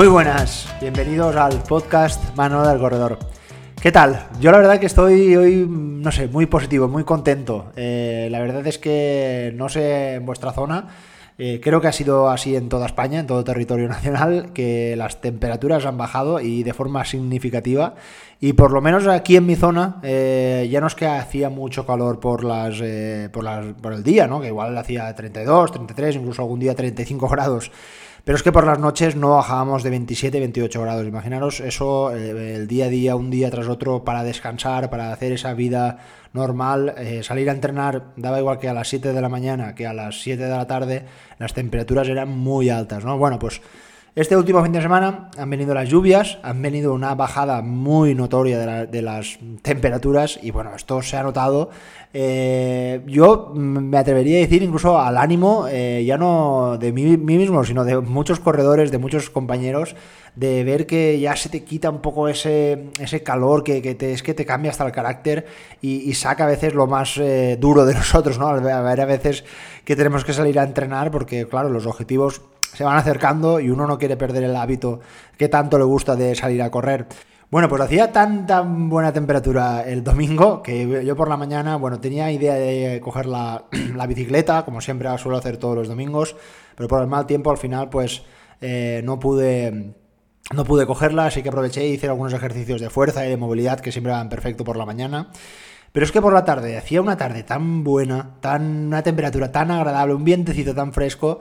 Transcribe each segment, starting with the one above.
Muy buenas, bienvenidos al podcast Mano del Corredor. ¿Qué tal? Yo la verdad que estoy hoy, no sé, muy positivo, muy contento. Eh, la verdad es que no sé en vuestra zona, eh, creo que ha sido así en toda España, en todo territorio nacional, que las temperaturas han bajado y de forma significativa. Y por lo menos aquí en mi zona, eh, ya no es que hacía mucho calor por por las por el día, ¿no? Que igual hacía 32, 33, incluso algún día 35 grados. Pero es que por las noches no bajábamos de 27, 28 grados. Imaginaros eso eh, el día a día, un día tras otro, para descansar, para hacer esa vida normal. Eh, salir a entrenar daba igual que a las 7 de la mañana que a las 7 de la tarde. Las temperaturas eran muy altas, ¿no? Bueno, pues este último fin de semana han venido las lluvias, han venido una bajada muy notoria de, las temperaturas y bueno, esto se ha notado. Eh, yo me atrevería a decir incluso al ánimo, eh, ya no de mí, mismo, sino de muchos corredores, de muchos compañeros, de ver que ya se te quita un poco ese, ese calor que, es que te cambia hasta el carácter y, saca a veces lo más eh, duro de nosotros, ¿no? A ver, a veces que tenemos que salir a entrenar porque, claro, los objetivos se van acercando y uno no quiere perder el hábito que tanto le gusta de salir a correr. Bueno, pues hacía tan tan buena temperatura el domingo que yo por la mañana, bueno, tenía idea de coger la, bicicleta, como siempre suelo hacer todos los domingos, pero por el mal tiempo al final pues eh, no pude no pude cogerla, así que aproveché y hice algunos ejercicios de fuerza y de movilidad que siempre van perfecto por la mañana. Pero es que por la tarde, hacía una tarde tan buena, tan una temperatura tan agradable, un vientecito tan fresco,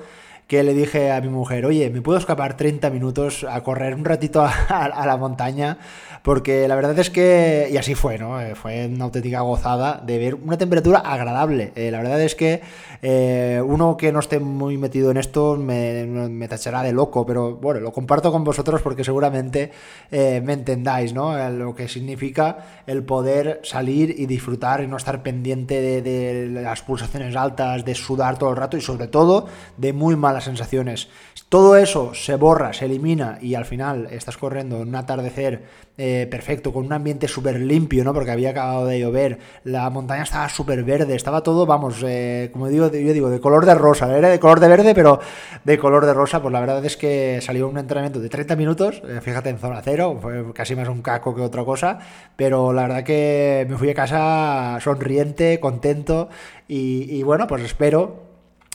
que le dije a mi mujer, oye, ¿me puedo escapar 30 minutos a correr un ratito a, la montaña? Porque la verdad es que, y así fue, ¿no? Eh, fue una auténtica gozada de ver una temperatura agradable. Eh, la verdad es que eh, uno que no esté muy metido en esto me, tachará de loco, pero bueno, lo comparto con vosotros porque seguramente me entendáis, ¿no? Lo que significa el poder salir y disfrutar y no estar pendiente de, de las pulsaciones altas, de sudar todo el rato y sobre todo de muy sensaciones. Todo eso se borra, se elimina y al final estás corriendo en un atardecer eh, perfecto, con un ambiente súper limpio, ¿no? Porque había acabado de llover, la montaña estaba súper verde, estaba todo, vamos, eh, como digo, yo digo, de color de rosa, era de color de verde, pero de color de rosa, pues la verdad es que salió un entrenamiento de 30 minutos, eh, fíjate en zona cero, fue casi más un caco que otra cosa, pero la verdad que me fui a casa sonriente, contento y, y bueno, pues espero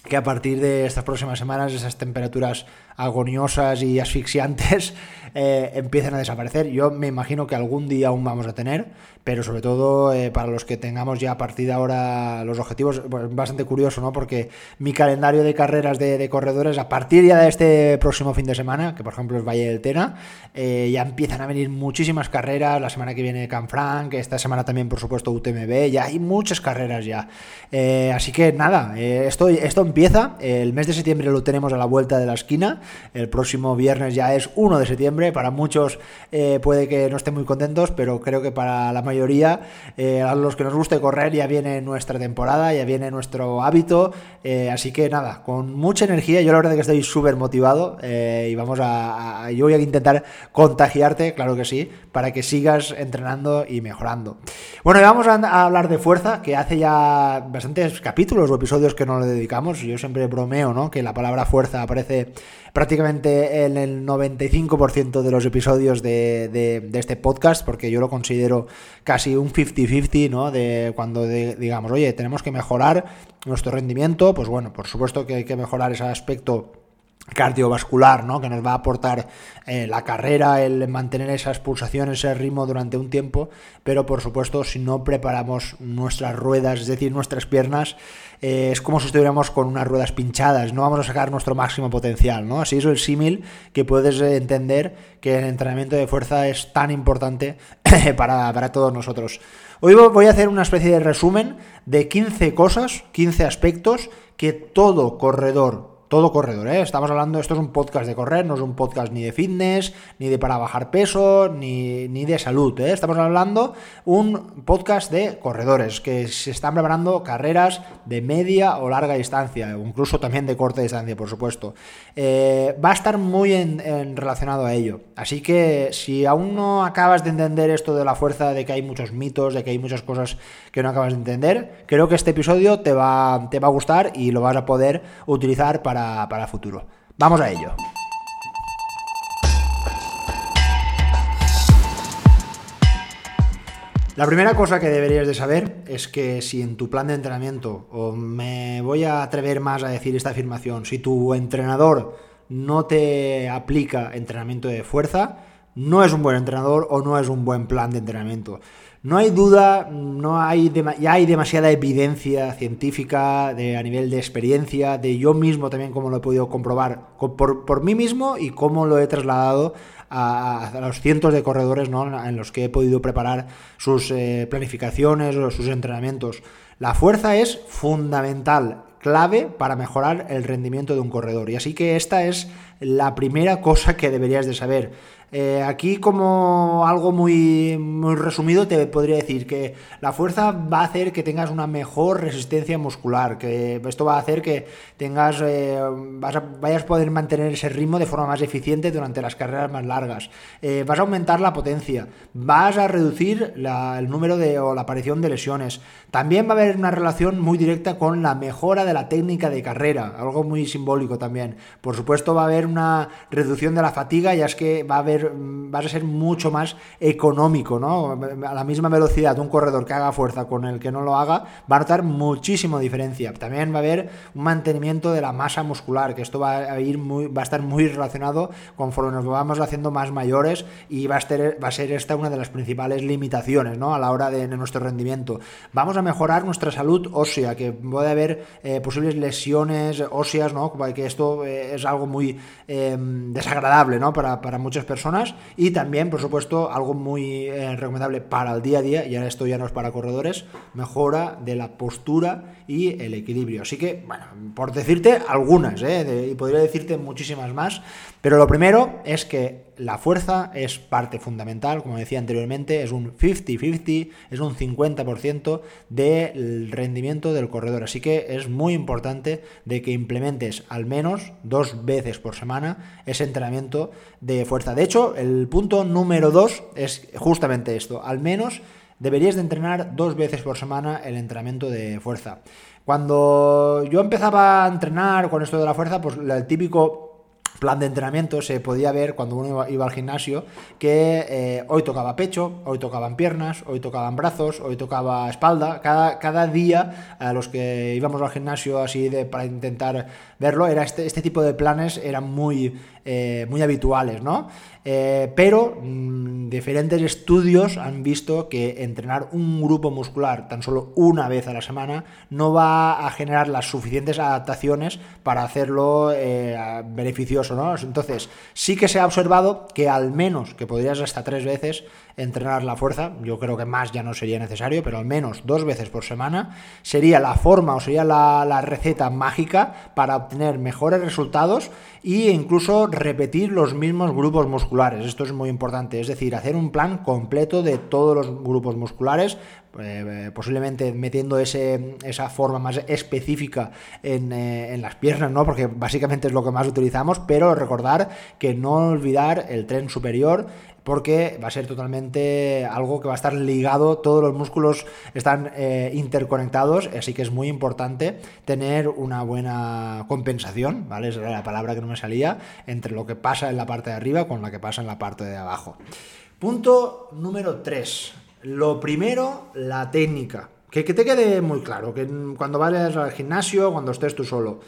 que a partir de estas próximas semanas esas temperaturas agoniosas y asfixiantes eh, empiecen a desaparecer. Yo me imagino que algún día aún vamos a tener, pero sobre todo eh, para los que tengamos ya a partir de ahora los objetivos, pues bastante curioso, ¿no? Porque mi calendario de carreras de, corredores, a partir ya de este próximo fin de semana, que por ejemplo es Valle del Tena, eh, ya empiezan a venir muchísimas carreras, la semana que viene Canfranc, esta semana también por supuesto UTMB, ya hay muchas carreras ya. así que nada, esto, esto empieza, el mes de septiembre lo tenemos a la vuelta de la esquina, el próximo viernes ya es 1 de septiembre. Para muchos eh, puede que no estén muy contentos, pero creo que para la mayoría, eh, a los que nos guste correr, ya viene nuestra temporada, ya viene nuestro hábito. Eh, así que nada, con mucha energía. Yo la verdad que estoy súper motivado y vamos a, Yo voy a intentar contagiarte, claro que sí, para que sigas entrenando y mejorando. Bueno, vamos a, hablar de fuerza, que hace ya bastantes capítulos o episodios que no le dedicamos. Yo siempre bromeo, ¿no? Que la palabra fuerza aparece prácticamente en el 95% de los episodios de, este podcast, porque yo lo considero casi un 50-50, ¿no? De cuando digamos, oye, tenemos que mejorar nuestro rendimiento, pues bueno, por supuesto que hay que mejorar ese aspecto cardiovascular, ¿no? que nos va a aportar eh, la carrera, el mantener esas pulsaciones, ese ritmo durante un tiempo, pero por supuesto si no preparamos nuestras ruedas, es decir, nuestras piernas, eh, es como si estuviéramos con unas ruedas pinchadas, no vamos a sacar nuestro máximo potencial, ¿no? Así es el símil que puedes entender que el entrenamiento de fuerza es tan importante para, para todos nosotros. Hoy voy a hacer una especie de resumen de 15 cosas, 15 aspectos que todo corredor todo corredor, ¿eh? Estamos hablando, esto es un podcast de correr, no es un podcast ni de fitness, ni de para bajar peso, ni, ni de salud, ¿eh? Estamos hablando un podcast de corredores que se están preparando carreras de media o larga distancia, o incluso también de corta distancia, por supuesto. Eh, va a estar muy relacionado a ello. Así que si aún no acabas de entender esto de la fuerza, de que hay muchos mitos, de que hay muchas cosas que no acabas de entender, creo que este episodio te va, te va a gustar y lo vas a poder utilizar para para, para futuro. Vamos a ello. La primera cosa que deberías de saber es que si en tu plan de entrenamiento, o me voy a atrever más a decir esta afirmación, si tu entrenador no te aplica entrenamiento de fuerza, no es un buen entrenador o no es un buen plan de entrenamiento. No hay duda, no hay ya hay demasiada evidencia científica de, a nivel de experiencia, de yo mismo también como lo he podido comprobar por, por mí mismo y cómo lo he trasladado a, los cientos de corredores en los que he podido preparar sus eh, planificaciones o sus entrenamientos. La fuerza es fundamental, clave para mejorar el rendimiento de un corredor. Y así que esta es la primera cosa que deberías de saber. Eh, aquí como algo muy, muy resumido te podría decir que la fuerza va a hacer que tengas una mejor resistencia muscular, que esto va a hacer que tengas, eh, vayas a poder mantener ese ritmo de forma más eficiente durante las carreras más largas, eh, vas a aumentar la potencia, vas a reducir el número de, o la aparición de lesiones, también va a haber una relación muy directa con la mejora de la técnica de carrera, algo muy simbólico también. Por supuesto va a haber una reducción de la fatiga, ya es que va a haber Vas a ser mucho más económico, ¿no? A la misma velocidad, un corredor que haga fuerza con el que no lo haga, va a notar muchísimo diferencia. También va a haber un mantenimiento de la masa muscular, que esto va a ir muy, va a estar muy relacionado conforme nos vamos haciendo más mayores y va a, ser, va a ser esta una de las principales limitaciones, ¿no? A la hora de, nuestro rendimiento. Vamos a mejorar nuestra salud ósea, que puede haber eh, posibles lesiones óseas, ¿no? Que esto eh, es algo muy em, desagradable, ¿no? Para, para muchas personas y también, por supuesto, algo muy eh, recomendable para el día a día, y ahora esto ya no es para corredores, mejora de la postura y el equilibrio. Así que, bueno, por decirte algunas, ¿eh? y podría decirte muchísimas más, pero lo primero es que la fuerza es parte fundamental, como decía anteriormente, es un 50-50, es un 50% del rendimiento del corredor. Así que es muy importante de que implementes al menos dos veces por semana ese entrenamiento de fuerza. De hecho, el punto número dos es justamente esto, al menos deberías de entrenar dos veces por semana el entrenamiento de fuerza. Cuando yo empezaba a entrenar con esto de la fuerza, pues el típico plan de entrenamiento se podía ver cuando uno iba, al gimnasio que eh, hoy tocaba pecho, hoy tocaban piernas, hoy tocaban brazos, hoy tocaba espalda. Cada, cada día a los que íbamos al gimnasio así de, para intentar verlo, era este, este tipo de planes eran muy, eh, muy habituales, ¿no? Eh, pero mm, diferentes estudios han visto que entrenar un grupo muscular tan solo una vez a la semana no va a generar las suficientes adaptaciones para hacerlo eh, beneficioso, ¿no? Entonces, sí que se ha observado que al menos, que podrías hasta tres veces, entrenar la fuerza, yo creo que más ya no sería necesario, pero al menos dos veces por semana sería la forma o sería la, la receta mágica para obtener mejores resultados e incluso repetir los mismos grupos musculares. Esto es muy importante, es decir, hacer un plan completo de todos los grupos musculares, eh, posiblemente metiendo ese, esa forma más específica en, eh, en, las piernas, ¿no? porque básicamente es lo que más utilizamos, pero recordar que no olvidar el tren superior, porque va a ser totalmente algo que va a estar ligado, todos los músculos están eh, interconectados, así que es muy importante tener una buena compensación, ¿vale? Esa era la palabra que no me salía, entre lo que pasa en la parte de arriba con lo que pasa en la parte de abajo. Punto número 3. Lo primero, la técnica. Que, que te quede muy claro, que cuando vayas al gimnasio, cuando estés tú solo.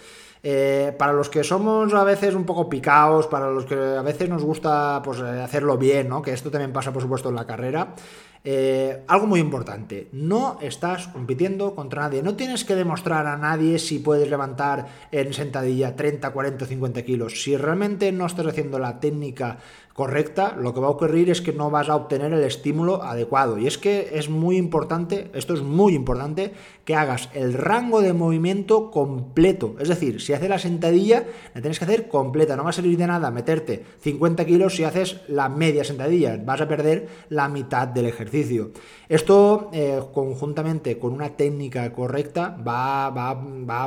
Eh, para los que somos a veces un poco picados, para los que a veces nos gusta pues, eh, hacerlo bien, ¿no? que esto también pasa por supuesto en la carrera, eh, algo muy importante, no estás compitiendo contra nadie, no tienes que demostrar a nadie si puedes levantar en sentadilla 30, 40 o 50 kilos. Si realmente no estás haciendo la técnica correcta, lo que va a ocurrir es que no vas a obtener el estímulo adecuado. Y es que es muy importante, esto es muy importante, que hagas el rango de movimiento completo. Es decir, si haces la sentadilla, la tienes que hacer completa. No va a servir de nada meterte 50 kilos si haces la media sentadilla. Vas a perder la mitad del ejercicio. Esto, eh, conjuntamente con una técnica correcta, va, va, va,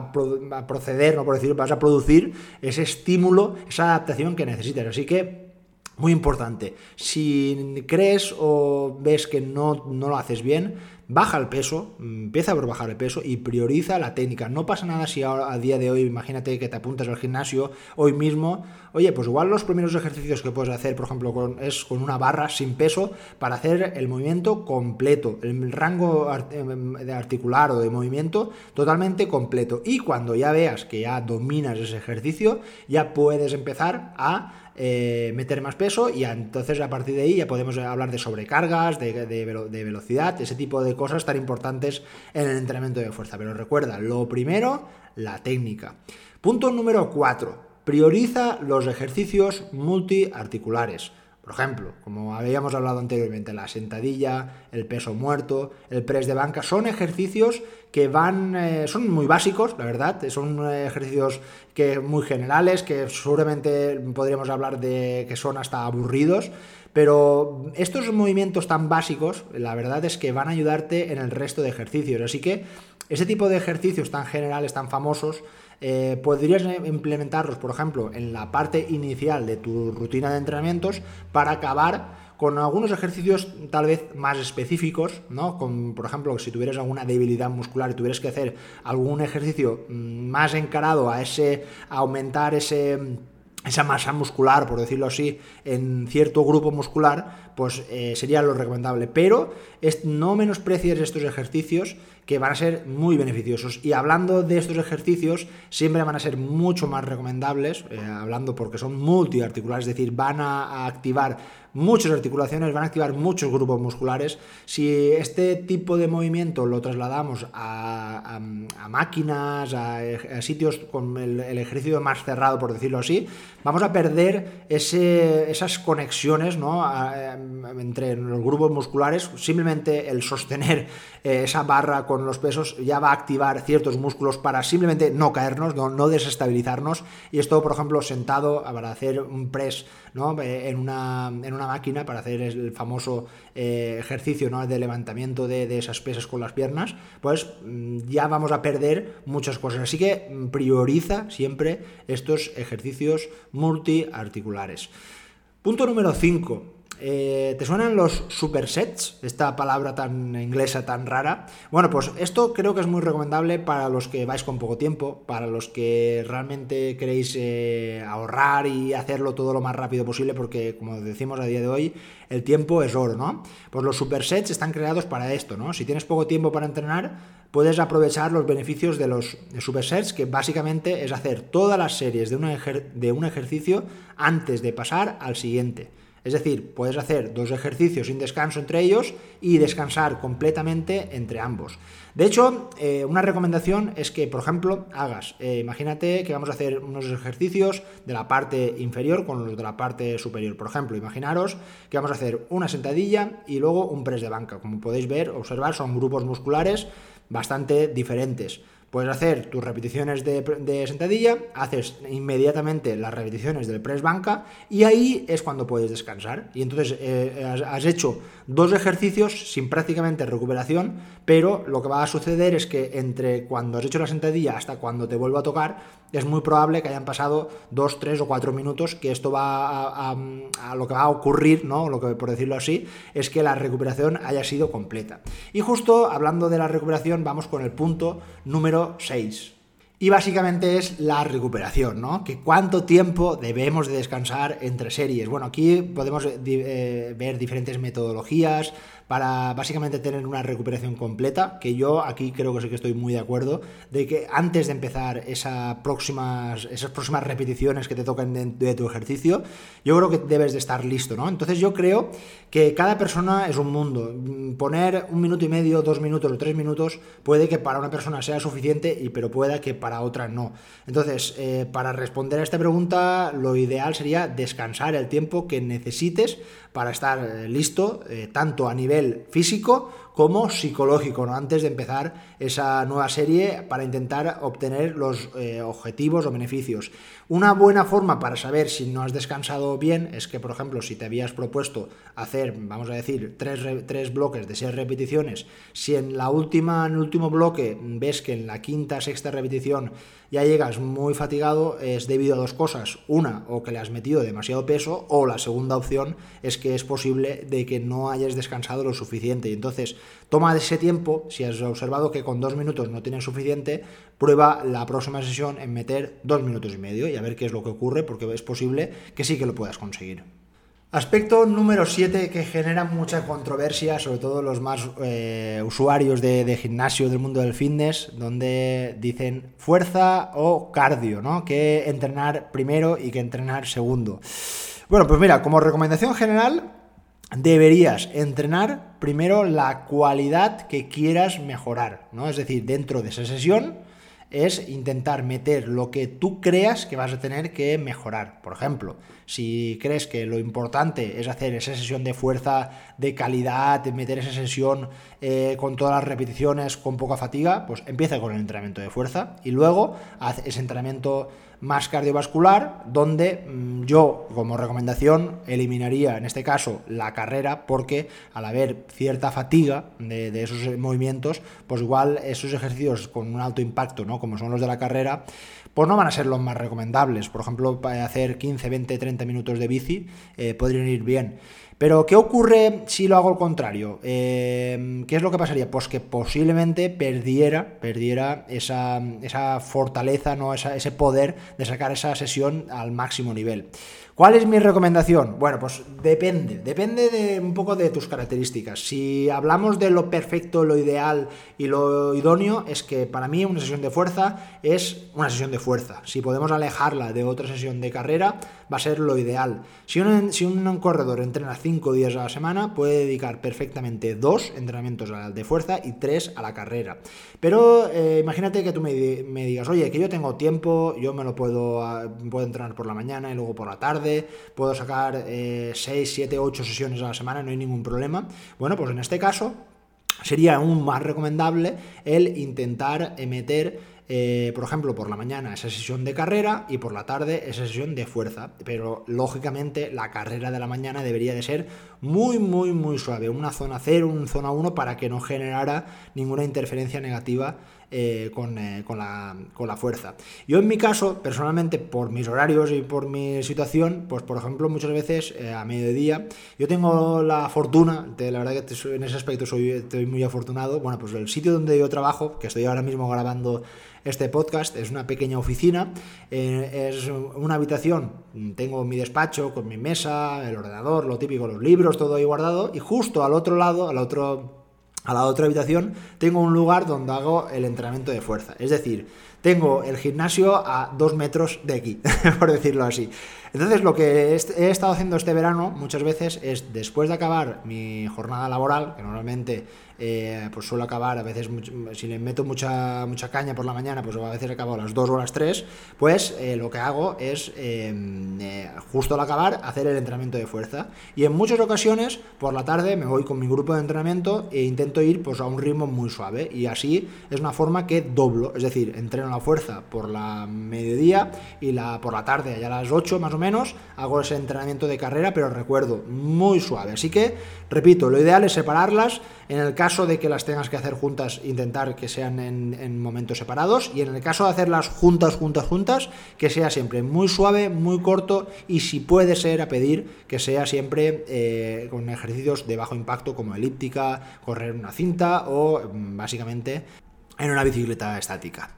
a proceder, no por decir, vas a producir ese estímulo, esa adaptación que necesitas. Así que muy importante, si crees o ves que no, no lo haces bien, baja el peso, empieza por bajar el peso y prioriza la técnica. No pasa nada si a día de hoy, imagínate que te apuntas al gimnasio hoy mismo, oye, pues igual los primeros ejercicios que puedes hacer, por ejemplo, con, es con una barra sin peso para hacer el movimiento completo, el rango em, de articular o de movimiento totalmente completo. Y cuando ya veas que ya dominas ese ejercicio, ya puedes empezar a eh, meter más peso y entonces a partir de ahí ya podemos hablar de sobrecargas, de, de, velocidad, ese tipo de cosas tan importantes en el entrenamiento de fuerza. Pero recuerda, lo primero, la técnica. Punto número 4. Prioriza los ejercicios multiarticulares. Por ejemplo, como habíamos hablado anteriormente, la sentadilla, el peso muerto, el press de banca, son ejercicios que van, eh, son muy básicos, la verdad, son eh, ejercicios que muy generales, que seguramente podríamos hablar de que son hasta aburridos, pero estos movimientos tan básicos, la verdad es que van a ayudarte en el resto de ejercicios, así que ese tipo de ejercicios tan generales, tan famosos, eh, podrías implementarlos, por ejemplo, en la parte inicial de tu rutina de entrenamientos para acabar con algunos ejercicios tal vez más específicos, ¿no? Con, por ejemplo, si tuvieras alguna debilidad muscular y tuvieras que hacer algún ejercicio mm, más encarado a ese a aumentar ese esa masa muscular, por decirlo así, en cierto grupo muscular, pues eh, sería lo recomendable. Pero no menosprecies estos ejercicios que van a ser muy beneficiosos. Y hablando de estos ejercicios, siempre van a ser mucho más recomendables, eh, hablando porque son multiarticulares, es decir, van a, activar muchas articulaciones, van a activar muchos grupos musculares. Si este tipo de movimiento lo trasladamos a, máquinas, a, sitios con el, ejercicio más cerrado, por decirlo así, vamos a perder esas conexiones ¿no? entre los grupos musculares. Simplemente el sostener eh, esa barra con los pesos ya va a activar ciertos músculos para simplemente no caernos, no, desestabilizarnos. Y esto, por ejemplo, sentado para hacer un press ¿no? Eh, en, una, máquina, para hacer el famoso eh, ejercicio ¿no? de levantamiento de, esas pesas con las piernas, pues mm, ya vamos a perder muchas cosas. Así que mm, prioriza siempre estos ejercicios multiarticulares. Punto número 5 eh, ¿Te suenan los supersets? Esta palabra tan inglesa, tan rara. Bueno, pues esto creo que es muy recomendable para los que vais con poco tiempo, para los que realmente queréis eh, ahorrar y hacerlo todo lo más rápido posible, porque como decimos a día de hoy, el tiempo es oro, ¿no? Pues los supersets están creados para esto, ¿no? Si tienes poco tiempo para entrenar, puedes aprovechar los beneficios de los supersets, que básicamente es hacer todas las series de un ejercicio antes de pasar al siguiente. Es decir, puedes hacer dos ejercicios sin descanso entre ellos y descansar completamente entre ambos. De hecho, eh, una recomendación es que, por ejemplo, hagas, eh, imagínate que vamos a hacer unos ejercicios de la parte inferior con los de la parte superior. Por ejemplo, imaginaros que vamos a hacer una sentadilla y luego un press de banca. Como podéis ver, observar, son grupos musculares bastante diferentes. Puedes hacer tus repeticiones de, sentadilla, haces inmediatamente las repeticiones del press banca y ahí es cuando puedes descansar. Y entonces eh, has, hecho dos ejercicios sin prácticamente recuperación, pero lo que va a suceder es que entre cuando has hecho la sentadilla hasta cuando te vuelva a tocar, es muy probable que hayan pasado dos, tres o cuatro minutos, que esto va a, lo que va a ocurrir, ¿no? Lo que por decirlo así, es que la recuperación haya sido completa. Y justo hablando de la recuperación, vamos con el punto número 6. Y básicamente es la recuperación, ¿no? Que cuánto tiempo debemos de descansar entre series. Bueno, aquí podemos eh, ver diferentes metodologías, para básicamente tener una recuperación completa, que yo aquí creo que sí que estoy muy de acuerdo, de que antes de empezar próximas, esas próximas repeticiones que te tocan de, tu ejercicio, yo creo que debes de estar listo, ¿no? Entonces yo creo que cada persona es un mundo. Poner un minuto y medio, dos minutos o tres minutos puede que para una persona sea suficiente, y, pero pueda que para otra no. Entonces, eh, para responder a esta pregunta, lo ideal sería descansar el tiempo que necesites para estar eh, listo, eh, tanto a nivel físico como psicológico, antes de empezar esa nueva serie para intentar obtener los eh, objetivos o beneficios. Una buena forma para saber si no has descansado bien es que, por ejemplo, si te habías propuesto hacer, vamos a decir, tres, tres bloques de seis repeticiones, si en la última, en el último bloque ves que en la quinta, sexta repetición ya llegas muy fatigado, es debido a dos cosas. Una, o que le has metido demasiado peso, o la segunda opción es que es posible de que no hayas descansado lo suficiente. Y entonces, toma ese tiempo, si has observado que con dos minutos no tienes suficiente, prueba la próxima sesión en meter dos minutos y medio y a ver qué es lo que ocurre, porque es posible que sí que lo puedas conseguir. Aspecto número 7 que genera mucha controversia, sobre todo los más eh, usuarios de, gimnasio del mundo del fitness, donde dicen fuerza o cardio, ¿no? Que entrenar primero y que entrenar segundo. Bueno, pues mira, como recomendación general, deberías entrenar primero la cualidad que quieras mejorar, ¿no? Es decir, dentro de esa sesión es intentar meter lo que tú creas que vas a tener que mejorar. Por ejemplo, si crees que lo importante es hacer esa sesión de fuerza de calidad, meter esa sesión eh, con todas las repeticiones, con poca fatiga, pues empieza con el entrenamiento de fuerza y luego haz ese entrenamiento más cardiovascular, donde mm, yo como recomendación eliminaría en este caso la carrera, porque al haber cierta fatiga de, esos movimientos, pues igual esos ejercicios con un alto impacto, ¿no? como son los de la carrera, pues no van a ser los más recomendables. Por ejemplo, para hacer 15, 20, 30 minutos de bici eh, podrían ir bien. Pero, ¿qué ocurre si lo hago al contrario? Eh, ¿Qué es lo que pasaría? Pues que posiblemente perdiera, perdiera esa, fortaleza, ¿no? ese poder de sacar esa sesión al máximo nivel. ¿Cuál es mi recomendación? Bueno, pues depende, depende de un poco de tus características. Si hablamos de lo perfecto, lo ideal y lo idóneo, es que para mí una sesión de fuerza es una sesión de fuerza. Si podemos alejarla de otra sesión de carrera, va a ser lo ideal. Si un, corredor entrena cinco días a la semana, puede dedicar perfectamente dos entrenamientos de fuerza y tres a la carrera. Pero eh, imagínate que tú me, digas, oye, que yo tengo tiempo, yo me lo puedo, ah, puedo entrenar por la mañana y luego por la tarde puedo sacar 6, 7, 8 sesiones a la semana, no hay ningún problema. Bueno, pues en este caso sería aún más recomendable el intentar meter eh, por ejemplo, por la mañana esa sesión de carrera y por la tarde esa sesión de fuerza. Pero lógicamente la carrera de la mañana debería de ser muy, muy, muy suave. Una zona 0, una zona 1 para que no generara ninguna interferencia negativa eh, con, eh, con, la, con, la, fuerza. Yo en mi caso, personalmente, por mis horarios y por mi situación, pues por ejemplo, muchas veces eh, a mediodía, yo tengo la fortuna, de, la verdad que en ese aspecto soy, estoy muy afortunado, bueno, pues el sitio donde yo trabajo, que estoy ahora mismo grabando este podcast, es una pequeña oficina, es una habitación, tengo mi despacho con mi mesa, el ordenador, lo típico, los libros, todo ahí guardado, y justo al otro lado, al otro a la otra habitación tengo un lugar donde hago el entrenamiento de fuerza. Es decir, tengo el gimnasio a dos metros de aquí, por decirlo así. Entonces lo que he estado haciendo este verano muchas veces es después de acabar mi jornada laboral, que normalmente eh, pues suelo acabar a veces, si le meto mucha, mucha caña por la mañana, pues a veces acabo a las 2 o las 3, pues eh, lo que hago es em, eh, justo al acabar hacer el entrenamiento de fuerza. Y en muchas ocasiones por la tarde me voy con mi grupo de entrenamiento e intento ir pues a un ritmo muy suave y así es una forma que doblo, es decir, entreno la fuerza por la mediodía y la, por la tarde, allá a las 8 más o menos, hago ese entrenamiento de carrera, pero recuerdo, muy suave. Así que, repito, lo ideal es separarlas en el caso de que las tengas que hacer juntas, intentar que sean en, momentos separados. Y en el caso de hacerlas juntas, juntas, juntas, que sea siempre muy suave, muy corto y si puede ser a pedir que sea siempre eh, con ejercicios de bajo impacto como elíptica, correr una cinta o mm, básicamente en una bicicleta estática.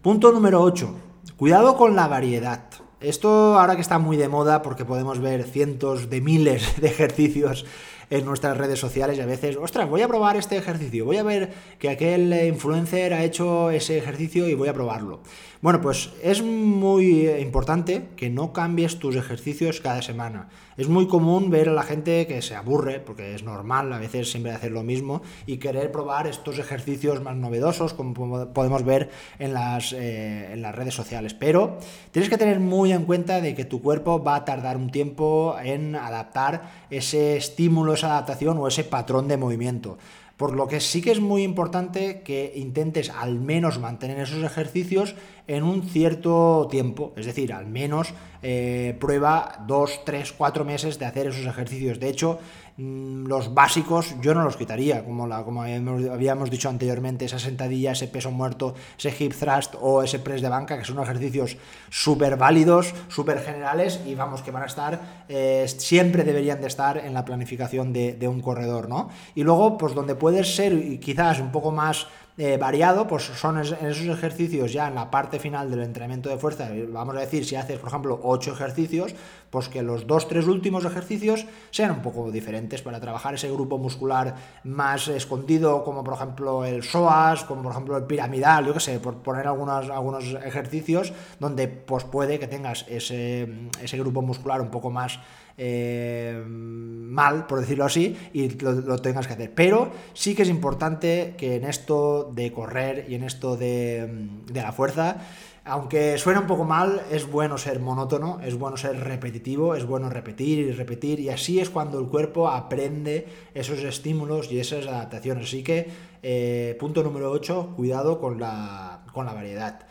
Punto número 8. Cuidado con la variedad. Esto ahora que está muy de moda porque podemos ver cientos de miles de ejercicios en nuestras redes sociales y a veces, ostras, voy a probar este ejercicio, voy a ver que aquel influencer ha hecho ese ejercicio y voy a probarlo. Bueno, pues es muy importante que no cambies tus ejercicios cada semana. Es muy común ver a la gente que se aburre, porque es normal a veces siempre hacer lo mismo, y querer probar estos ejercicios más novedosos, como podemos ver en las, eh, en las redes sociales. Pero tienes que tener muy en cuenta de que tu cuerpo va a tardar un tiempo en adaptar ese estímulo, esa adaptación o ese patrón de movimiento. Por lo que sí que es muy importante que intentes al menos mantener esos ejercicios en un cierto tiempo, es decir, al menos eh, prueba dos, tres, cuatro meses de hacer esos ejercicios. De hecho, los básicos yo no los quitaría, como, la, como habíamos dicho anteriormente, esa sentadilla, ese peso muerto, ese hip thrust o ese press de banca, que son ejercicios súper válidos, súper generales y vamos, que van a estar, eh, siempre deberían de estar en la planificación de, de un corredor, ¿no? Y luego, pues donde puedes ser quizás un poco más eh, variado, pues son en esos ejercicios ya en la parte final del entrenamiento de fuerza, vamos a decir, si haces, por ejemplo, 8 ejercicios, pues que los dos, tres últimos ejercicios sean un poco diferentes para trabajar ese grupo muscular más escondido, como por ejemplo el psoas, como por ejemplo el piramidal, yo qué sé, por poner algunos, algunos ejercicios donde pues puede que tengas ese, ese grupo muscular un poco más eh, mal, por decirlo así, y lo, tengas que hacer. Pero sí que es importante que en esto de correr y en esto de, de la fuerza, aunque suena un poco mal, es bueno ser monótono, es bueno ser repetitivo, es bueno repetir y repetir, y así es cuando el cuerpo aprende esos estímulos y esas adaptaciones. Así que, eh, punto número 8, cuidado con la, con la variedad.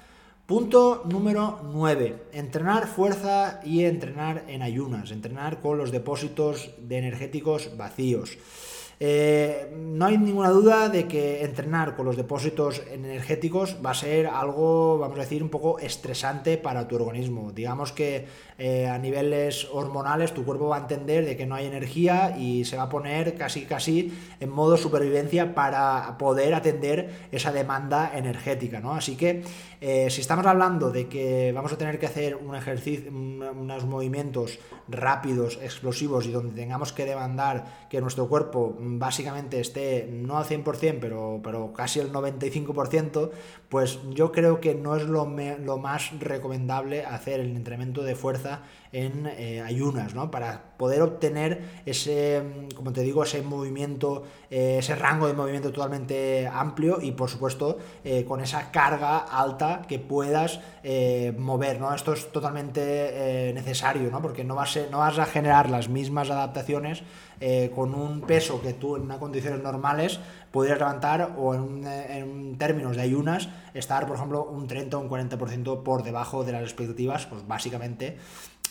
Punto número 9. Entrenar fuerza y entrenar en ayunas. Entrenar con los depósitos de energéticos vacíos. Eh, no hay ninguna duda de que entrenar con los depósitos energéticos va a ser algo, vamos a decir, un poco estresante para tu organismo. Digamos que eh, a niveles hormonales tu cuerpo va a entender de que no hay energía y se va a poner casi casi en modo supervivencia para poder atender esa demanda energética, ¿no? Así que eh, si estamos hablando de que vamos a tener que hacer un ejercicio, unos movimientos rápidos, explosivos y donde tengamos que demandar que nuestro cuerpo básicamente esté no al 100%, pero, pero casi el 95%, pues yo creo que no es lo, lo más recomendable hacer el entrenamiento de fuerza en eh, ayunas, ¿no? Para poder obtener ese, como te digo, ese movimiento, eh, ese rango de movimiento totalmente amplio y por supuesto eh, con esa carga alta que puedas mover, ¿no? Esto es totalmente necesario, ¿no? Porque no vas, a, no vas a generar las mismas adaptaciones con un peso que tú en condiciones normales podrías levantar o en, en, términos de ayunas estar, por ejemplo, un 30 o un 40% por debajo de las expectativas, pues básicamente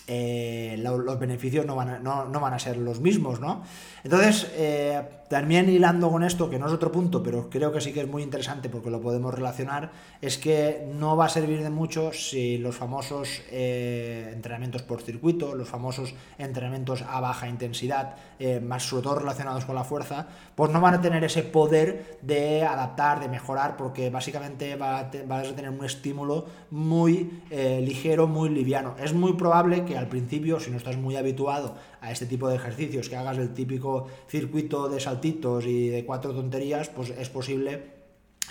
eh, los beneficios no van, a, no, van, a, ser los mismos, ¿no? Entonces, eh, también hilando con esto, que no es otro punto, pero creo que sí que es muy interesante porque lo podemos relacionar, es que no va a servir de mucho si los famosos eh, entrenamientos por circuito, los famosos entrenamientos a baja intensidad, más sobre todo relacionados con la fuerza, pues no van a tener ese poder de adaptar, de mejorar, porque básicamente vas a tener un estímulo muy ligero, muy liviano. Es muy probable que al principio, si no estás muy habituado a este tipo de ejercicios, que hagas el típico circuito de saltitos y de cuatro tonterías, pues es posible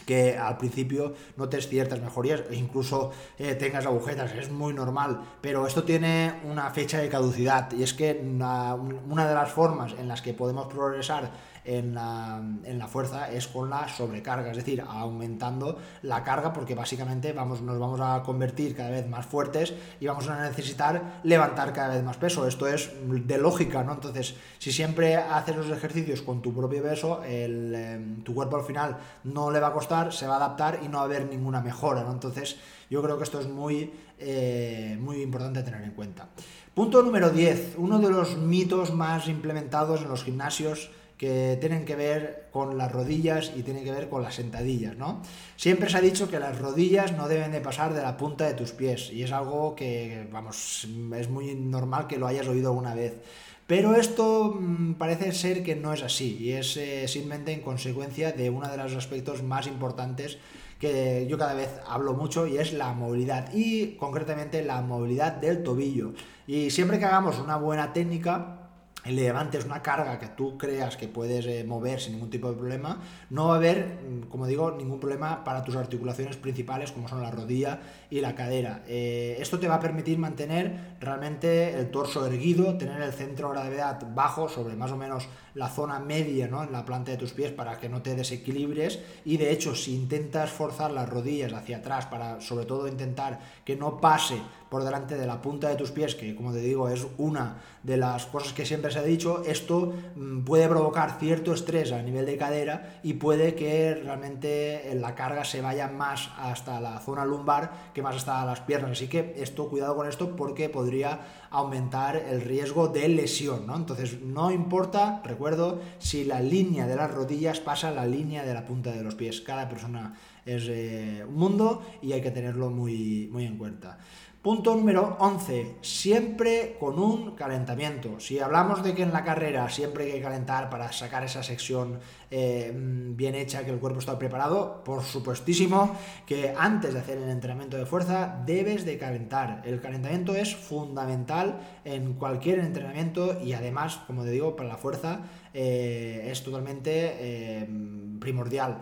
que al principio notes ciertas mejorías e incluso eh, tengas agujetas, es muy normal, pero esto tiene una fecha de caducidad y es que una, una de las formas en las que podemos progresar en la, fuerza es con la sobrecarga, es decir, aumentando la carga porque básicamente vamos, nos vamos a convertir cada vez más fuertes y vamos a necesitar levantar cada vez más peso. Esto es de lógica, ¿no? Entonces, si siempre haces los ejercicios con tu propio peso, em, tu cuerpo al final no le va a costar, se va a adaptar y no va a haber ninguna mejora, ¿no? Entonces, yo creo que esto es muy, eh, muy importante tener en cuenta. Punto número 10. Uno de los mitos más implementados en los gimnasios que tienen que ver con las rodillas y tienen que ver con las sentadillas, ¿no? Siempre se ha dicho que las rodillas no deben de pasar de la punta de tus pies y es algo que, vamos, es muy normal que lo hayas oído alguna vez. Pero esto mm, parece ser que no es así y es eh, simplemente en consecuencia de uno de los aspectos más importantes que yo cada vez hablo mucho y es la movilidad y concretamente la movilidad del tobillo. Y siempre que hagamos una buena técnica, levantes una carga que tú creas que puedes eh, mover sin ningún tipo de problema, no va a haber, mm, como digo, ningún problema para tus articulaciones principales como son la rodilla y la cadera. Eh, esto te va a permitir mantener realmente el torso erguido, tener el centro de gravedad bajo sobre más o menos la zona media ¿no? en la planta de tus pies para que no te desequilibres y de hecho si intentas forzar las rodillas hacia atrás para sobre todo intentar que no pase por delante de la punta de tus pies, que como te digo es una de las cosas que siempre se ha dicho, esto mm, puede provocar cierto estrés a nivel de cadera y puede que realmente la carga se vaya más hasta la zona lumbar que más hasta las piernas. Así que esto, cuidado con esto porque podría aumentar el riesgo de lesión, ¿no? Entonces, no importa, recuerdo, si la línea de las rodillas pasa la línea de la punta de los pies. Cada persona es eh, un mundo y hay que tenerlo muy, muy en cuenta. Punto número 11. Siempre con un calentamiento. Si hablamos de que en la carrera siempre hay que calentar para sacar esa sección eh, bien hecha, que el cuerpo está preparado, por supuestísimo que antes de hacer el entrenamiento de fuerza debes de calentar. El calentamiento es fundamental en cualquier entrenamiento y además, como te digo, para la fuerza eh, es totalmente primordial.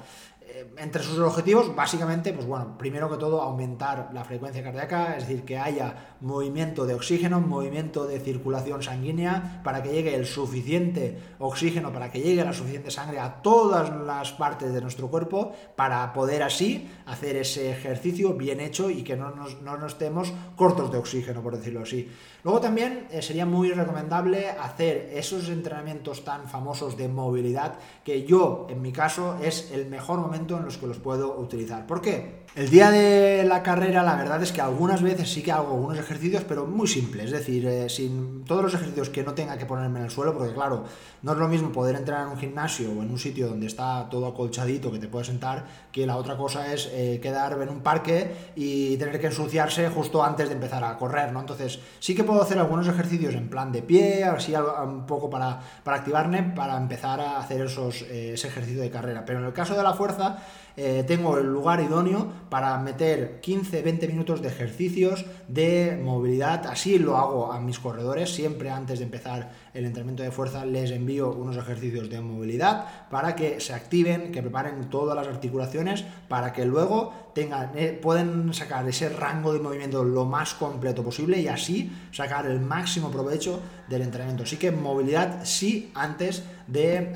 Eh, entre sus objetivos, básicamente, pues bueno, primero que todo, aumentar la frecuencia cardíaca, es decir, que haya movimiento de oxígeno, movimiento de circulación sanguínea, para que llegue el suficiente oxígeno, para que llegue la suficiente sangre a todas las partes de nuestro cuerpo, para poder así hacer ese ejercicio bien hecho y que no nos, no estemos cortos de oxígeno, por decirlo así. Luego también eh, sería muy recomendable hacer esos entrenamientos tan famosos de movilidad, que yo, en mi caso, es el mejor momento en los que los puedo utilizar. ¿Por qué? El día de la carrera, la verdad es que algunas veces sí que hago algunos ejercicios, pero muy simples, es decir, eh, sin todos los ejercicios que no tenga que ponerme en el suelo, porque claro, no es lo mismo poder entrar en un gimnasio o en un sitio donde está todo acolchadito que te puedes sentar, que la otra cosa es eh, quedar en un parque y tener que ensuciarse justo antes de empezar a correr, ¿no? Entonces, sí que puedo hacer algunos ejercicios en plan de pie, así un poco para, para activarme, para empezar a hacer esos, eh, ese ejercicio de carrera. Pero en el caso de la fuerza, eh, tengo el lugar idóneo para meter 15-20 minutos de ejercicios de movilidad. Así lo hago a mis corredores. Siempre antes de empezar el entrenamiento de fuerza les envío unos ejercicios de movilidad para que se activen, que preparen todas las articulaciones para que luego tengan, eh, pueden sacar ese rango de movimiento lo más completo posible y así sacar el máximo provecho del entrenamiento. Así que movilidad sí antes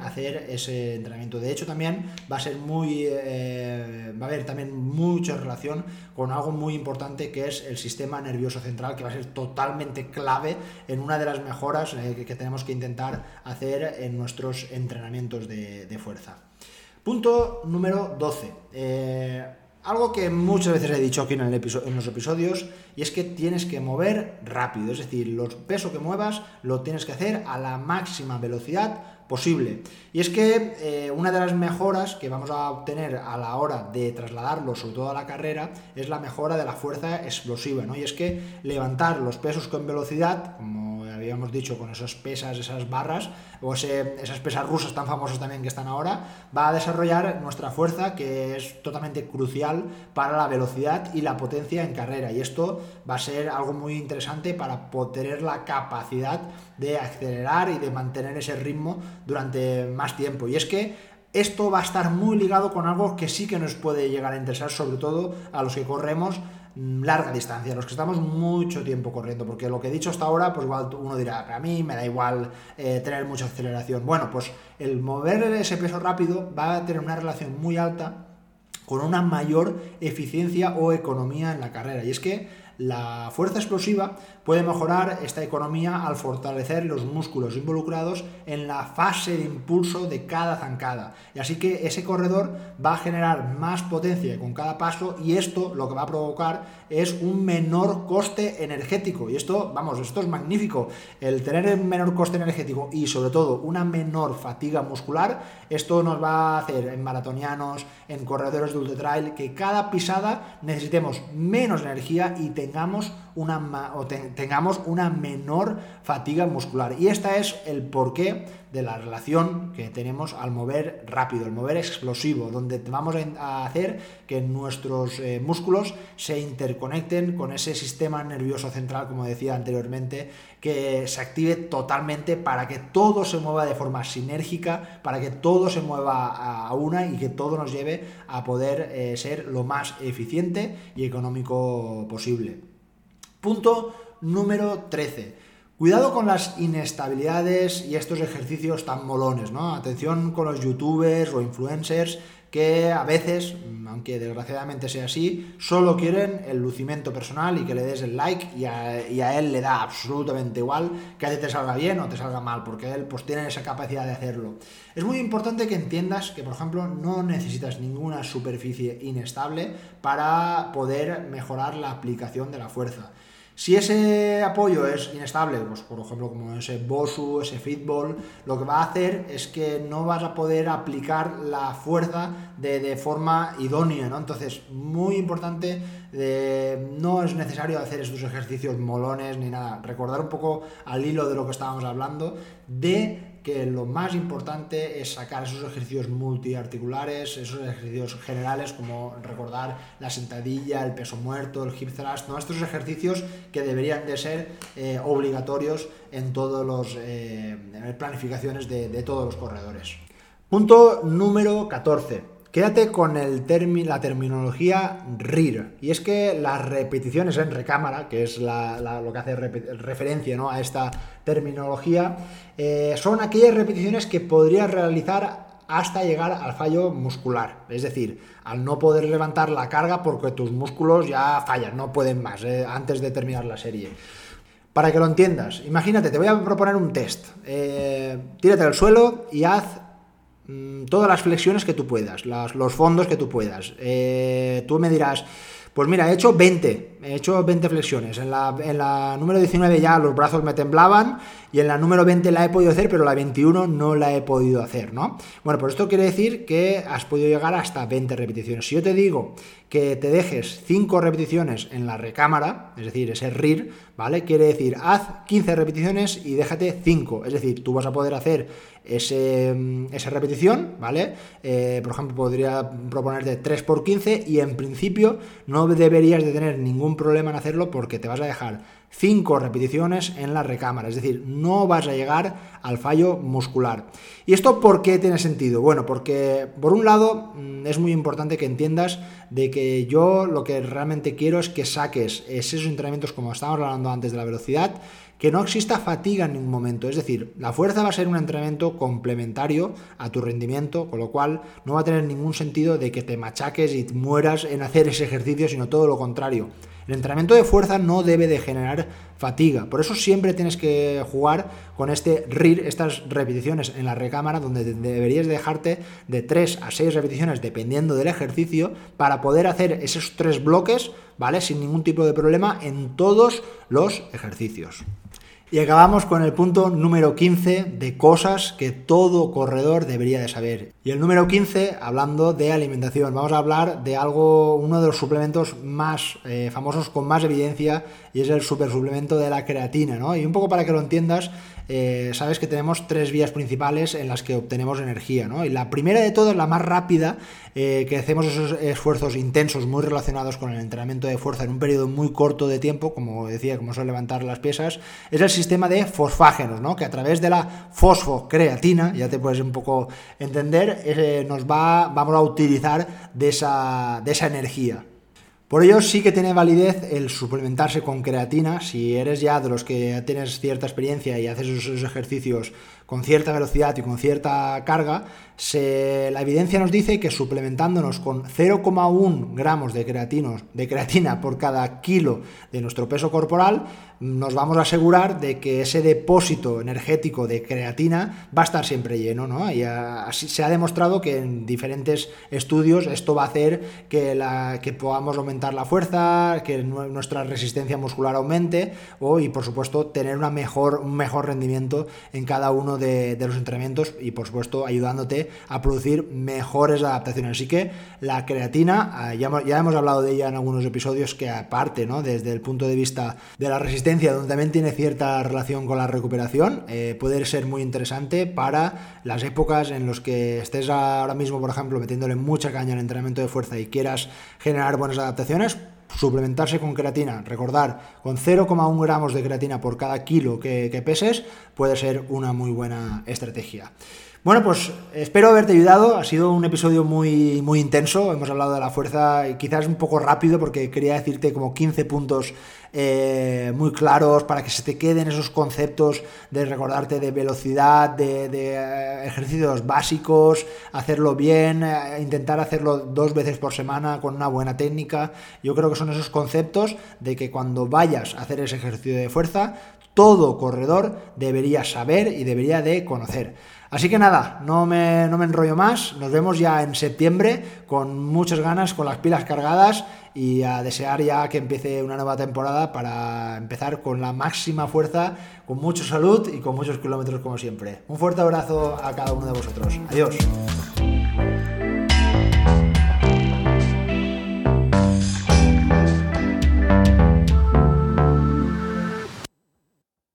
hacer ese entrenamiento. De hecho, también va a ser muy. Eh, va a haber también mucha relación con algo muy importante que es el sistema nervioso central, que va a ser totalmente clave en una de las mejoras eh, que, tenemos que intentar hacer en nuestros entrenamientos de, fuerza. Punto número 12. Eh, algo que muchas veces he dicho aquí en, en, los episodios, y es que tienes que mover rápido, es decir, los pesos que muevas lo tienes que hacer a la máxima velocidad posible. Y es que eh, una de las mejoras que vamos a obtener a la hora de trasladarlo, sobre todo a la carrera, es la mejora de la fuerza explosiva, ¿no? Y es que levantar los pesos con velocidad, como habíamos dicho, con esas pesas, esas barras, o esas pesas rusas tan famosas también que están ahora, va a desarrollar nuestra fuerza, que es totalmente crucial para la velocidad y la potencia en carrera. Y esto va a ser algo muy interesante para tener la capacidad de acelerar y de mantener ese ritmo durante más tiempo. Y es que esto va a estar muy ligado con algo que sí que nos puede llegar a interesar, sobre todo a los que corremos larga distancia, los que estamos mucho tiempo corriendo, porque lo que he dicho hasta ahora, pues igual uno dirá, a mí me da igual eh, tener mucha aceleración. Bueno, pues el mover ese peso rápido va a tener una relación muy alta con una mayor eficiencia o economía en la carrera. Y es que la fuerza explosiva puede mejorar esta economía al fortalecer los músculos involucrados en la fase de impulso de cada zancada. Y así que ese corredor va a generar más potencia con cada paso y esto lo que va a provocar es un menor coste energético. Y esto, vamos, esto es magnífico. El tener un menor coste energético y sobre todo una menor fatiga muscular, esto nos va a hacer en maratonianos, en corredores de ultra trail, que cada pisada necesitemos menos energía y tengamos una, o tengamos una menor fatiga muscular. Y esta es el porqué de la relación que tenemos al mover rápido, el mover explosivo, donde vamos a hacer que nuestros eh, músculos se interconecten con ese sistema nervioso central, como decía anteriormente, que se active totalmente para que todo se mueva de forma sinérgica, para que todo se mueva a una y que todo nos lleve a poder eh, ser lo más eficiente y económico posible. Punto número 13. Cuidado con las inestabilidades y estos ejercicios tan molones, ¿no? Atención con los youtubers o influencers que a veces, aunque desgraciadamente sea así, solo quieren el lucimiento personal y que le des el like y a, él le da absolutamente igual que a ti te salga bien o te salga mal, porque él pues tiene esa capacidad de hacerlo. Es muy importante que entiendas que, por ejemplo, no necesitas ninguna superficie inestable para poder mejorar la aplicación de la fuerza. Si ese apoyo es inestable, pues por ejemplo como ese Bosu, ese Fitball, lo que va a hacer es que no vas a poder aplicar la fuerza de, forma idónea, ¿no? Entonces, muy importante, no es necesario hacer estos ejercicios molones ni nada. Recordar un poco al hilo de lo que estábamos hablando, de que lo más importante es sacar esos ejercicios multiarticulares, esos ejercicios generales como recordar la sentadilla, el peso muerto, el hip thrust, ¿no? estos ejercicios que deberían de ser eh, obligatorios en todas las eh, planificaciones de, de todos los corredores. Punto número 14 Quédate con el la terminología RIR. Y es que las repeticiones en recámara, que es lo que hace referencia ¿no? a esta terminología, eh, son aquellas repeticiones que podrías realizar hasta llegar al fallo muscular. Es decir, al no poder levantar la carga porque tus músculos ya fallan, no pueden más eh, antes de terminar la serie. Para que lo entiendas, imagínate, te voy a proponer un test. Eh, tírate al suelo y haz Mm, todas las flexiones que tú puedas, los fondos que tú puedas. Eh, tú me dirás, pues mira, he hecho 20, he hecho 20 flexiones. En la, en la, número 19 ya los brazos me temblaban y en la número 20 la he podido hacer, pero la 21 no la he podido hacer, ¿no? Bueno, pues esto quiere decir que has podido llegar hasta 20 repeticiones. Si yo te digo que te dejes 5 repeticiones en la recámara, es decir, ese RIR, ¿vale? Quiere decir, haz 15 repeticiones y déjate 5. Es decir, tú vas a poder hacer ese, esa repetición, ¿vale? Eh, por ejemplo, podría proponerte 3 por 15 y en principio no deberías de tener ningún problema en hacerlo porque te vas a dejar 5 repeticiones en la recámara, es decir, no vas a llegar al fallo muscular. ¿Y esto por qué tiene sentido? Bueno, porque por un lado mm, es muy importante que entiendas de que yo lo que realmente quiero es que saques esos entrenamientos como estábamos hablando antes de la velocidad, que no exista fatiga en ningún momento. Es decir, la fuerza va a ser un entrenamiento complementario a tu rendimiento, con lo cual no va a tener ningún sentido de que te machaques y mueras en hacer ese ejercicio, sino todo lo contrario. El entrenamiento de fuerza no debe de generar fatiga, por eso siempre tienes que jugar con este RIR, estas repeticiones en la recámara, donde deberías dejarte de 3 a 6 repeticiones dependiendo del ejercicio para poder hacer esos tres bloques, ¿vale? Sin ningún tipo de problema en todos los ejercicios. Y acabamos con el punto número 15 de cosas que todo corredor debería de saber. Y el número 15, hablando de alimentación, vamos a hablar de algo, uno de los suplementos más eh, famosos con más evidencia y es el supersuplemento de la creatina, ¿no? Y un poco para que lo entiendas, eh, sabes que tenemos tres vías principales en las que obtenemos energía, ¿no? Y la primera de todas, la más rápida, eh, que hacemos esos esfuerzos intensos muy relacionados con el entrenamiento de fuerza en un periodo muy corto de tiempo, como decía, como son levantar las piezas, es el sistema de fosfágenos, ¿no? Que a través de la fosfocreatina, ya te puedes un poco entender, eh, nos va, vamos a utilizar de esa, de esa energía. Por ello sí que tiene validez el suplementarse con creatina. Si eres ya de los que tienes cierta experiencia y haces esos ejercicios con cierta velocidad y con cierta carga, la evidencia nos dice que suplementándonos con 0,1 gramos de, de creatina por cada kilo de nuestro peso corporal, nos vamos a asegurar de que ese depósito energético de creatina va a estar siempre lleno, ¿no? Y se ha demostrado que en diferentes estudios esto va a hacer que, podamos aumentar la fuerza, que nuestra resistencia muscular aumente o, y por supuesto, tener una mejor, un mejor rendimiento en cada uno de, de los entrenamientos y, por supuesto, ayudándote a producir mejores adaptaciones. Así que la creatina, ah, ya, ya hemos hablado de ella en algunos episodios que aparte, ¿no? desde el punto de vista de la resistencia, donde también tiene cierta relación con la recuperación, eh, puede ser muy interesante para las épocas en las que estés ahora mismo, por ejemplo, metiéndole mucha caña al entrenamiento de fuerza y quieras generar buenas adaptaciones, suplementarse con creatina, recordar, con 0,1 gramos de creatina por cada kilo que, que, peses, puede ser una muy buena estrategia. Bueno, pues espero haberte ayudado. Ha sido un episodio muy, muy intenso. Hemos hablado de la fuerza y quizás un poco rápido porque quería decirte como 15 puntos eh, muy claros para que se te queden esos conceptos de recordarte de velocidad, de, eh, ejercicios básicos, hacerlo bien, eh, intentar hacerlo dos veces por semana con una buena técnica. Yo creo que son esos conceptos de que cuando vayas a hacer ese ejercicio de fuerza, todo corredor debería saber y debería de conocer. Así que nada, no me, no me enrollo más, nos vemos ya en septiembre con muchas ganas, con las pilas cargadas y a desear ya que empiece una nueva temporada para empezar con la máxima fuerza, con mucha salud y con muchos kilómetros como siempre. Un fuerte abrazo a cada uno de vosotros. Adiós.